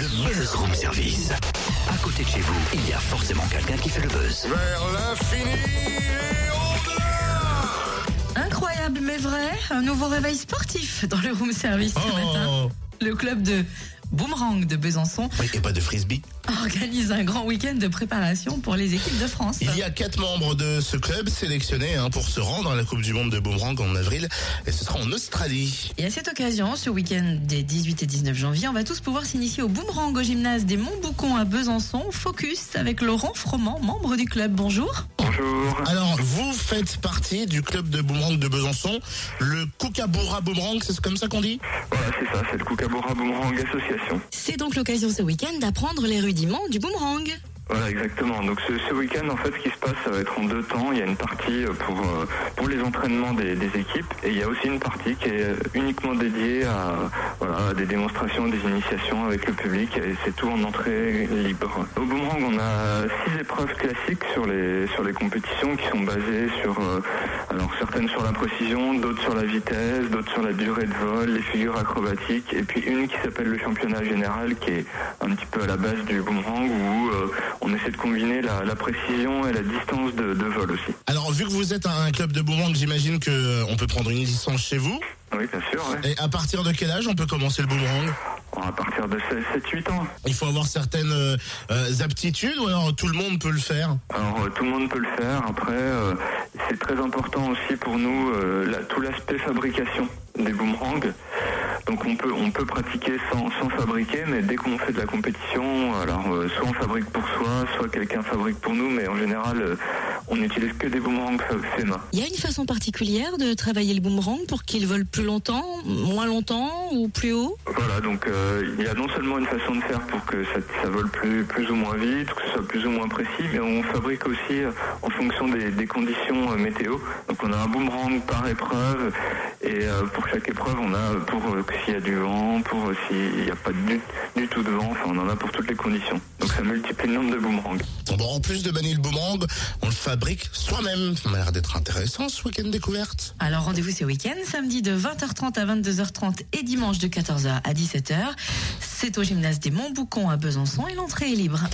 Le Buzz Room Service. À côté de chez vous, il y a forcément quelqu'un qui fait le buzz. Vers l'infini et au-delà Incroyable mais vrai, un nouveau réveil sportif dans le room service ce matin. Oh Le club de Boomerang de Besançon Oui, et pas de frisbee. organise un grand week-end de préparation pour les équipes de France. Il y a quatre membres de ce club sélectionnés hein, pour se rendre à la Coupe du Monde de Boomerang en avril. Et ce sera en Australie. Et à cette occasion, ce week-end des 18 et 19 janvier, on va tous pouvoir s'initier au boomerang au gymnase des Montboucons à Besançon. Focus avec Laurent Froment, membre du club. Bonjour. Bonjour. Alors, vous faites partie du club de Boomerang de Besançon, le Kookaburra Boomerang, c'est comme ça qu'on dit? Voilà, c'est ça, c'est le Kookaburra Boomerang Association. C'est donc l'occasion ce week-end d'apprendre les rudiments du boomerang. Voilà, exactement. Donc ce, ce week-end, en fait, ce qui se passe, ça va être en deux temps. Il y a une partie euh, pour euh, pour les entraînements des, des équipes et il y a aussi une partie qui est uniquement dédiée à voilà à des démonstrations, des initiations avec le public et c'est tout en entrée libre. Au boomerang, on a six épreuves classiques sur les sur les compétitions qui sont basées sur euh, alors certaines sur la précision, d'autres sur la vitesse, d'autres sur la durée de vol, les figures acrobatiques et puis une qui s'appelle le championnat général qui est un petit peu à la base du boomerang où euh, on essaie de combiner la, la précision et la distance de, de vol aussi. Alors, vu que vous êtes un club de Boomerang, j'imagine que euh, on peut prendre une licence chez vous. Oui, bien sûr. ouais. Et à partir de quel âge on peut commencer le boomerang? À partir de 7-8 ans. Il faut avoir certaines euh, euh, aptitudes ou alors tout le monde peut le faire? Alors tout le monde peut le faire. Après, euh, c'est très important aussi pour nous euh, la- tout l'aspect fabrication des boomerangs. Donc on peut on peut pratiquer sans, sans fabriquer, mais dès qu'on fait de la compétition, alors euh, soit on fabrique pour soi, soit quelqu'un fabrique pour nous, mais en général euh, on n'utilise que des boomerangs fa- faits main. Il y a une façon particulière de travailler le boomerang pour qu'il vole plus longtemps, moins longtemps ou plus haut? Voilà, donc euh, il y a non seulement une façon de faire pour que ça, ça vole plus, plus ou moins vite, que ce soit plus ou moins précis, mais on fabrique aussi euh, en fonction des, des conditions euh, météo. Donc on a un boomerang par épreuve et euh, pour chaque épreuve on a pour euh, s'il y a du vent, pour euh, s'il n'y a pas du, du tout de vent, enfin on en a pour toutes les conditions. Donc ça multiplie le nombre de boomerangs. Bon, en plus de manier le boomerang, on le soi-même. Ça m'a l'air d'être intéressant ce week-end découverte. Alors rendez-vous ce week-end, samedi de 20h30 à 22h30 et dimanche de 14h à 17h. C'est au gymnase des Montboucons à Besançon et l'entrée est libre.